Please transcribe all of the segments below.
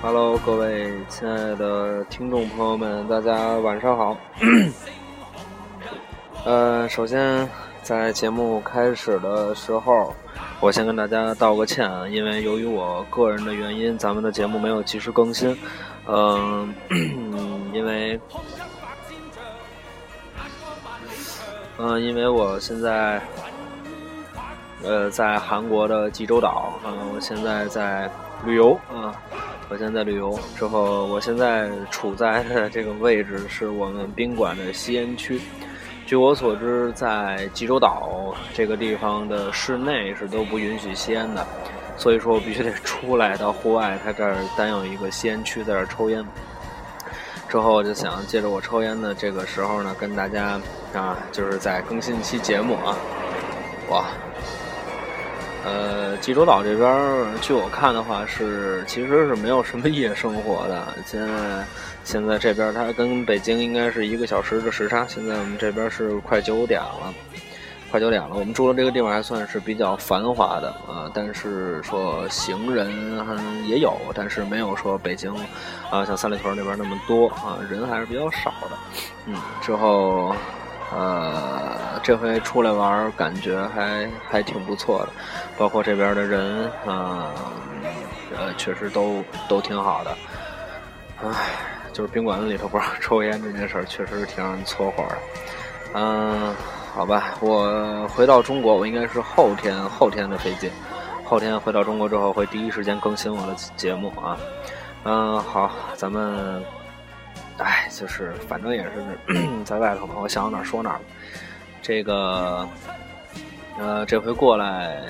Hello，各位亲爱的听众朋友们，大家晚上好。呃，首先在节目开始的时候，我先跟大家道个歉，因为由于我个人的原因，咱们的节目没有及时更新。嗯，因为，嗯，因为我现在，呃，在韩国的济州岛，嗯，我现在在旅游，啊。我现在在旅游之后，我现在处在的这个位置是我们宾馆的吸烟区。据我所知，在济州岛这个地方的室内是都不允许吸烟的，所以说我必须得出来到户外，它这儿单有一个吸烟区，在这儿抽烟。之后我就想借着我抽烟的这个时候呢，跟大家啊，就是在更新一期节目啊，哇。呃，济州岛这边，据我看的话是，其实是没有什么夜生活的。现在，现在这边它跟北京应该是一个小时的时差。现在我们这边是快九点了，快九点了。我们住的这个地方还算是比较繁华的啊，但是说行人也有，但是没有说北京啊，像三里屯那边那么多啊，人还是比较少的。嗯，之后。呃，这回出来玩感觉还还挺不错的，包括这边的人，啊，呃，确实都都挺好的。唉，就是宾馆里头不让抽烟这件事儿，确实是挺让人搓火的。嗯，好吧，我回到中国，我应该是后天后天的飞机，后天回到中国之后会第一时间更新我的节目啊。嗯，好，咱们。哎，就是反正也是 在外头嘛，我想到哪儿说哪儿。这个，呃，这回过来，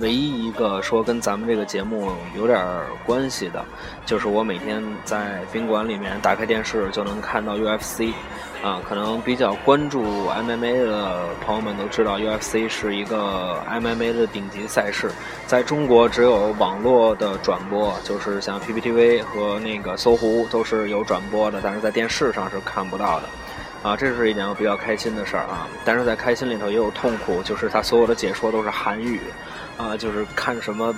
唯一一个说跟咱们这个节目有点关系的，就是我每天在宾馆里面打开电视就能看到 UFC。啊，可能比较关注 MMA 的朋友们都知道，UFC 是一个 MMA 的顶级赛事，在中国只有网络的转播，就是像 PPTV 和那个搜狐都是有转播的，但是在电视上是看不到的。啊，这是一件我比较开心的事儿啊，但是在开心里头也有痛苦，就是他所有的解说都是韩语，啊，就是看什么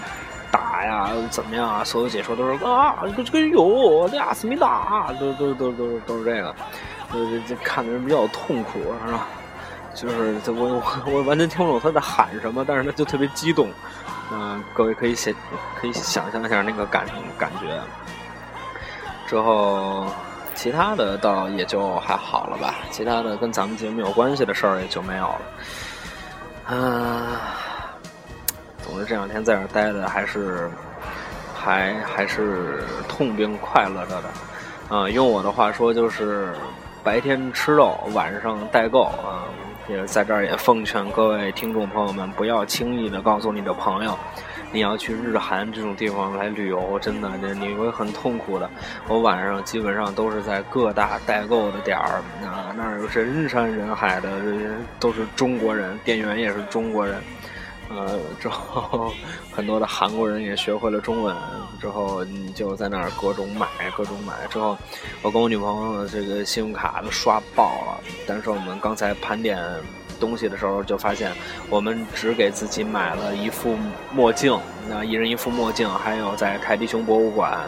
打呀怎么样啊，所有解说都是啊这个这个哟，俩思密达，都都都都都是这个。就是这看的人比较痛苦，是吧？就是这我我我完全听不懂他在喊什么，但是他就特别激动。嗯，各位可以想可以想象一下那个感感觉。之后其他的倒也就还好了吧，其他的跟咱们节目有关系的事儿也就没有了。啊，总之这两天在这待的还是还还是痛并快乐着的。啊，用我的话说就是。白天吃肉，晚上代购啊！也在这儿也奉劝各位听众朋友们，不要轻易的告诉你的朋友，你要去日韩这种地方来旅游，真的，你会很痛苦的。我晚上基本上都是在各大代购的点儿，啊，那儿人山人海的，都是中国人，店员也是中国人。呃，之后很多的韩国人也学会了中文，之后你就在那儿各种买，各种买。之后我跟我女朋友这个信用卡都刷爆了，但是我们刚才盘点东西的时候就发现，我们只给自己买了一副墨镜，那一人一副墨镜，还有在泰迪熊博物馆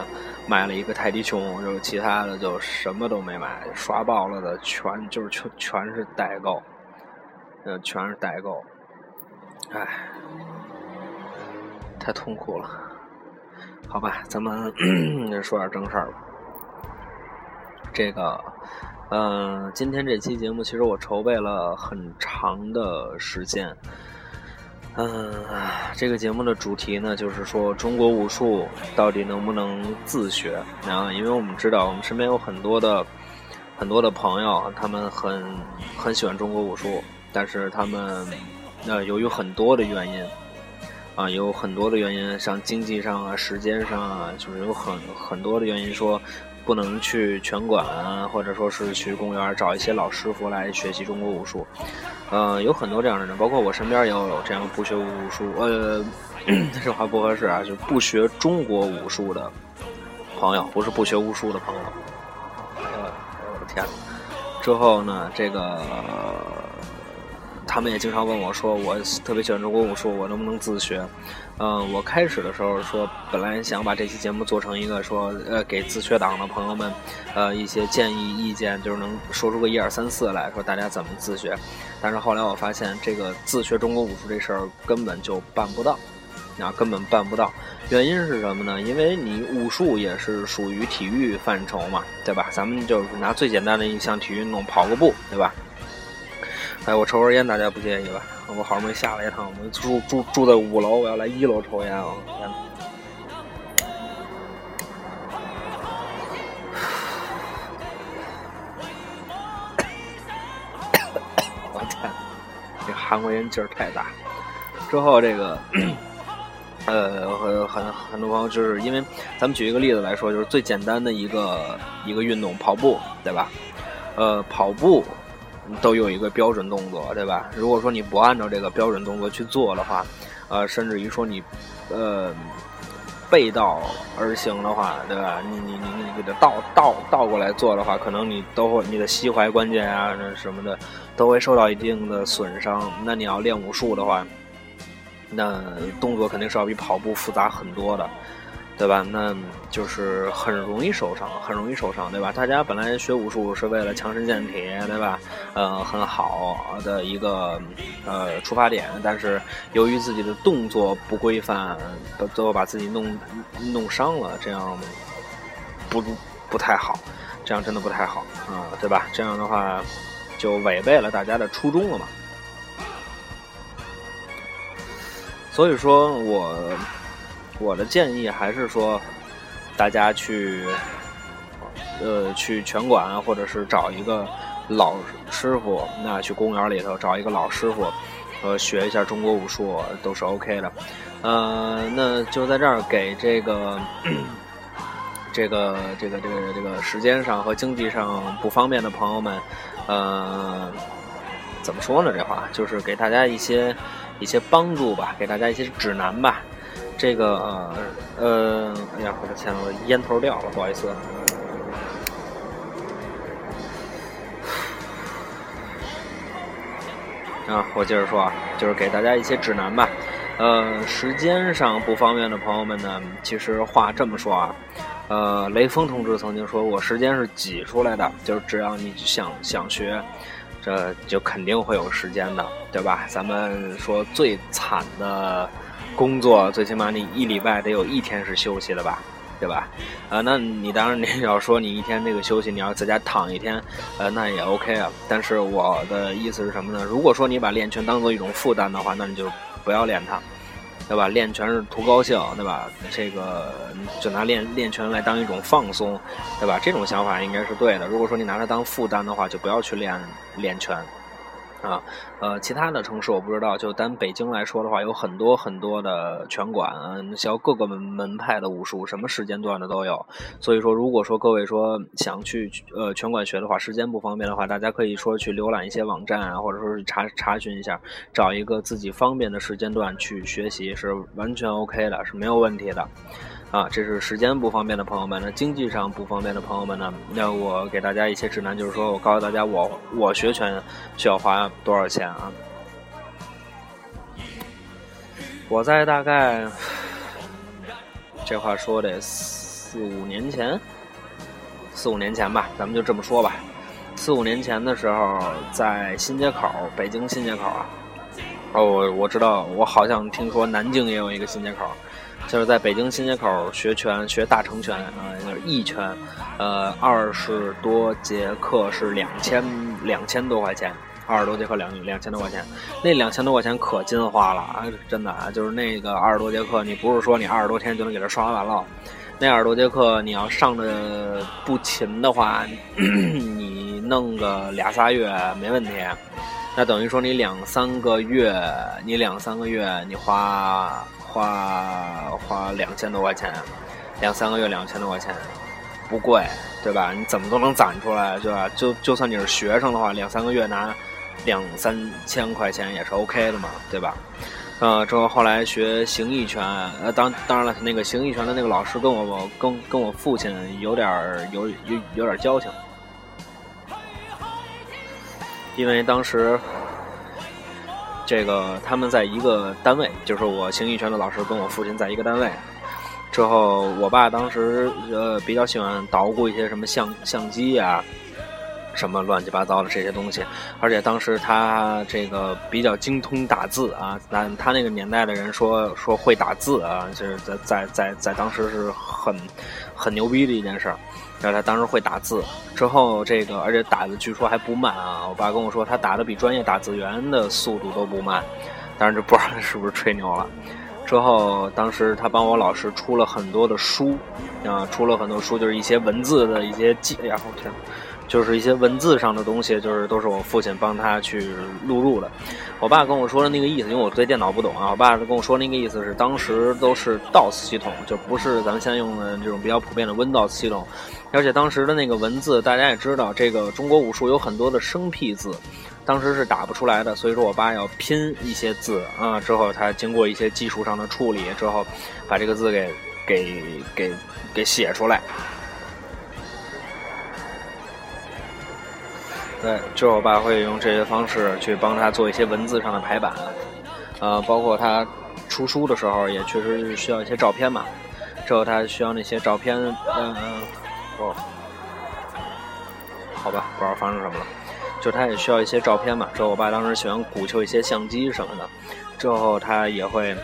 买了一个泰迪熊，就其他的就什么都没买，刷爆了的全就是全全是代购，呃，全是代购。唉，太痛苦了。好吧，咱们说点正事儿吧。这个，嗯，今天这期节目其实我筹备了很长的时间。嗯，这个节目的主题呢，就是说中国武术到底能不能自学？啊，因为我们知道，我们身边有很多的很多的朋友，他们很很喜欢中国武术，但是他们。那由于很多的原因，啊，有很多的原因，像经济上啊、时间上啊，就是有很很多的原因，说不能去拳馆，或者说是去公园找一些老师傅来学习中国武术。呃，有很多这样的人，包括我身边也有这样不学武术，呃，这话不合适啊，就不学中国武术的朋友，不是不学武术的朋友。呃，我的天！之后呢，这个。他们也经常问我说，我特别喜欢中国武术，我能不能自学？嗯，我开始的时候说，本来想把这期节目做成一个说，呃，给自学党的朋友们，呃，一些建议意见，就是能说出个一二三四来说大家怎么自学。但是后来我发现，这个自学中国武术这事儿根本就办不到，啊，根本办不到。原因是什么呢？因为你武术也是属于体育范畴嘛，对吧？咱们就是拿最简单的一项体育运动，跑个步，对吧？哎，我抽根烟，大家不介意吧？我好不容易下来一趟，我们住住住在五楼，我要来一楼抽烟啊！天呐。我天，这韩国人劲儿太大。之后这个，呃，很很很多朋友就是因为，咱们举一个例子来说，就是最简单的一个一个运动，跑步，对吧？呃，跑步。都有一个标准动作，对吧？如果说你不按照这个标准动作去做的话，呃，甚至于说你，呃，背道而行的话，对吧？你你你你给它倒倒倒过来做的话，可能你都会你的膝踝关节啊，那什么的都会受到一定的损伤。那你要练武术的话，那动作肯定是要比跑步复杂很多的。对吧？那就是很容易受伤，很容易受伤，对吧？大家本来学武术是为了强身健体，对吧？呃，很好的一个呃出发点，但是由于自己的动作不规范，最后把自己弄弄伤了，这样不不太好，这样真的不太好啊，对吧？这样的话就违背了大家的初衷了嘛。所以说我。我的建议还是说，大家去，呃，去拳馆或者是找一个老师傅，那去公园里头找一个老师傅，呃，学一下中国武术都是 OK 的。呃，那就在这儿给这个，这个，这个，这个，这个时间上和经济上不方便的朋友们，呃，怎么说呢？这话就是给大家一些一些帮助吧，给大家一些指南吧。这个呃呃，哎呀，我的天，我烟头掉了，不好意思。啊，我接着说啊，就是给大家一些指南吧。呃，时间上不方便的朋友们呢，其实话这么说啊，呃，雷锋同志曾经说过，时间是挤出来的，就是只要你想想学，这就肯定会有时间的，对吧？咱们说最惨的。工作最起码你一礼拜得有一天是休息的吧，对吧？啊，那你当然你要说你一天这个休息，你要在家躺一天，呃，那也 OK 啊。但是我的意思是什么呢？如果说你把练拳当做一种负担的话，那你就不要练它，对吧？练拳是图高兴，对吧？这个就拿练练拳来当一种放松，对吧？这种想法应该是对的。如果说你拿它当负担的话，就不要去练练拳。啊，呃，其他的城市我不知道。就单北京来说的话，有很多很多的拳馆，教各个门门派的武术，什么时间段的都有。所以说，如果说各位说想去呃拳馆学的话，时间不方便的话，大家可以说去浏览一些网站啊，或者说是查查询一下，找一个自己方便的时间段去学习，是完全 OK 的，是没有问题的。啊，这是时间不方便的朋友们。那经济上不方便的朋友们呢？那我给大家一些指南，就是说我告诉大家，我我学拳需要花多少钱啊？我在大概这话说得四五年前，四五年前吧，咱们就这么说吧。四五年前的时候，在新街口，北京新街口啊。哦，我知道，我好像听说南京也有一个新街口。就是在北京新街口学拳，学大成拳啊，就是一拳，呃，二十多节课是两千两千多块钱，二十多节课两两千多块钱，那两千多块钱可金花了啊！真的啊，就是那个二十多节课，你不是说你二十多天就能给它刷完了，那二十多节课你要上的不勤的话，你弄个俩仨月没问题。那等于说你两三个月，你两三个月你花。花花两千多块钱，两三个月两千多块钱，不贵，对吧？你怎么都能攒出来，对吧？就就算你是学生的话，两三个月拿两三千块钱也是 OK 的嘛，对吧？呃，之后后来学形意拳，呃，当当然了，那个形意拳的那个老师跟我跟跟我父亲有点有有有点交情，因为当时这个他们在一个单位，就是我形意拳的老师跟我父亲在一个单位。之后，我爸当时呃比较喜欢捣鼓一些什么相相机啊。什么乱七八糟的这些东西，而且当时他这个比较精通打字啊，但他那个年代的人说说会打字啊，就是在在在在当时是很很牛逼的一件事儿。然后他当时会打字，之后这个而且打的据说还不慢啊。我爸跟我说他打的比专业打字员的速度都不慢，但是就不知道是不是吹牛了。之后当时他帮我老师出了很多的书啊，出了很多书，就是一些文字的一些记。哎呀，我天！就是一些文字上的东西，就是都是我父亲帮他去录入的。我爸跟我说的那个意思，因为我对电脑不懂啊。我爸跟我说那个意思是，当时都是 DOS 系统，就不是咱们现在用的这种比较普遍的 Windows 系统。而且当时的那个文字，大家也知道，这个中国武术有很多的生僻字，当时是打不出来的。所以说我爸要拼一些字啊，之后他经过一些技术上的处理之后，把这个字给给给给写出来。对，就我爸会用这些方式去帮他做一些文字上的排版，呃，包括他出书的时候也确实是需要一些照片嘛。之后他需要那些照片，嗯，哦，好吧，不知道发生什么了。就他也需要一些照片嘛。之后我爸当时喜欢鼓秋一些相机什么的，之后他也会。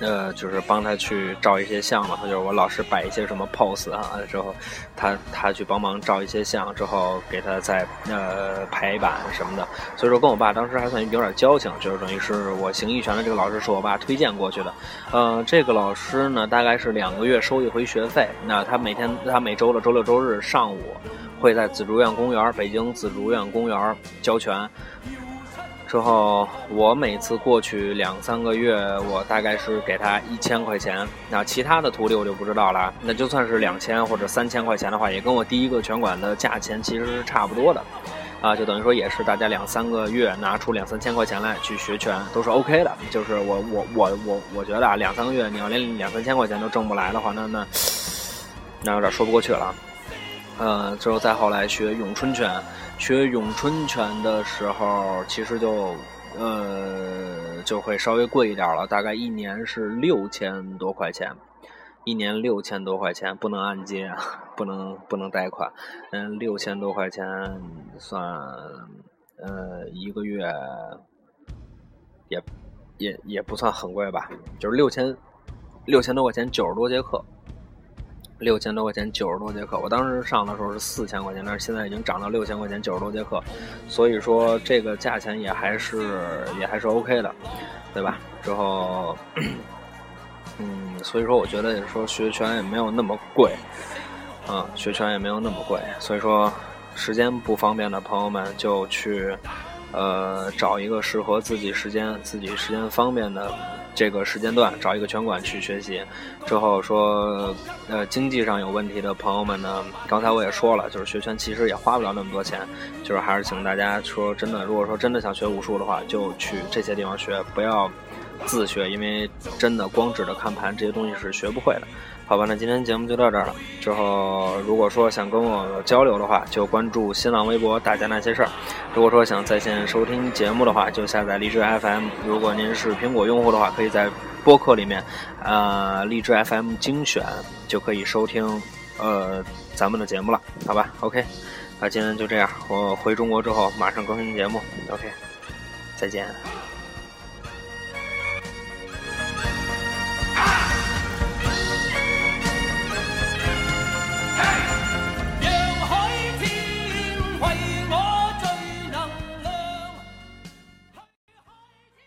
呃，就是帮他去照一些相嘛，他就是我老师摆一些什么 pose 啊，之后他他去帮忙照一些相，之后给他再呃排版什么的。所以说跟我爸当时还算有点交情，就是等于是我形意拳的这个老师是我爸推荐过去的。呃，这个老师呢，大概是两个月收一回学费。那他每天他每周的周六周日上午会在紫竹院公园，北京紫竹院公园教拳。之后，我每次过去两三个月，我大概是给他一千块钱。那其他的徒弟我就不知道了。那就算是两千或者三千块钱的话，也跟我第一个拳馆的价钱其实是差不多的。啊，就等于说也是大家两三个月拿出两三千块钱来去学拳，都是 OK 的。就是我我我我我觉得啊，两三个月你要连两三千块钱都挣不来的话，那那那有点说不过去了。呃，之后再后来学咏春拳。学咏春拳的时候，其实就，呃，就会稍微贵一点了，大概一年是六千多块钱，一年六千多块钱，不能按揭，不能不能贷款，嗯，六千多块钱算，呃，一个月，也也也不算很贵吧，就是六千六千多块钱，九十多节课。六千多块钱，九十多节课。我当时上的时候是四千块钱，但是现在已经涨到六千块钱，九十多节课。所以说这个价钱也还是也还是 OK 的，对吧？之后，嗯，所以说我觉得也说学拳也没有那么贵，啊，学拳也没有那么贵。所以说，时间不方便的朋友们就去，呃，找一个适合自己时间、自己时间方便的。这个时间段找一个拳馆去学习，之后说，呃，经济上有问题的朋友们呢，刚才我也说了，就是学拳其实也花不了那么多钱，就是还是请大家说真的，如果说真的想学武术的话，就去这些地方学，不要自学，因为真的光指着看盘这些东西是学不会的。好吧，那今天节目就到这儿了。之后如果说想跟我交流的话，就关注新浪微博“大家那些事儿”。如果说想在线收听节目的话，就下载荔枝 FM。如果您是苹果用户的话，可以在播客里面，呃，荔枝 FM 精选就可以收听，呃，咱们的节目了。好吧，OK，那今天就这样。我回中国之后马上更新节目。OK，再见。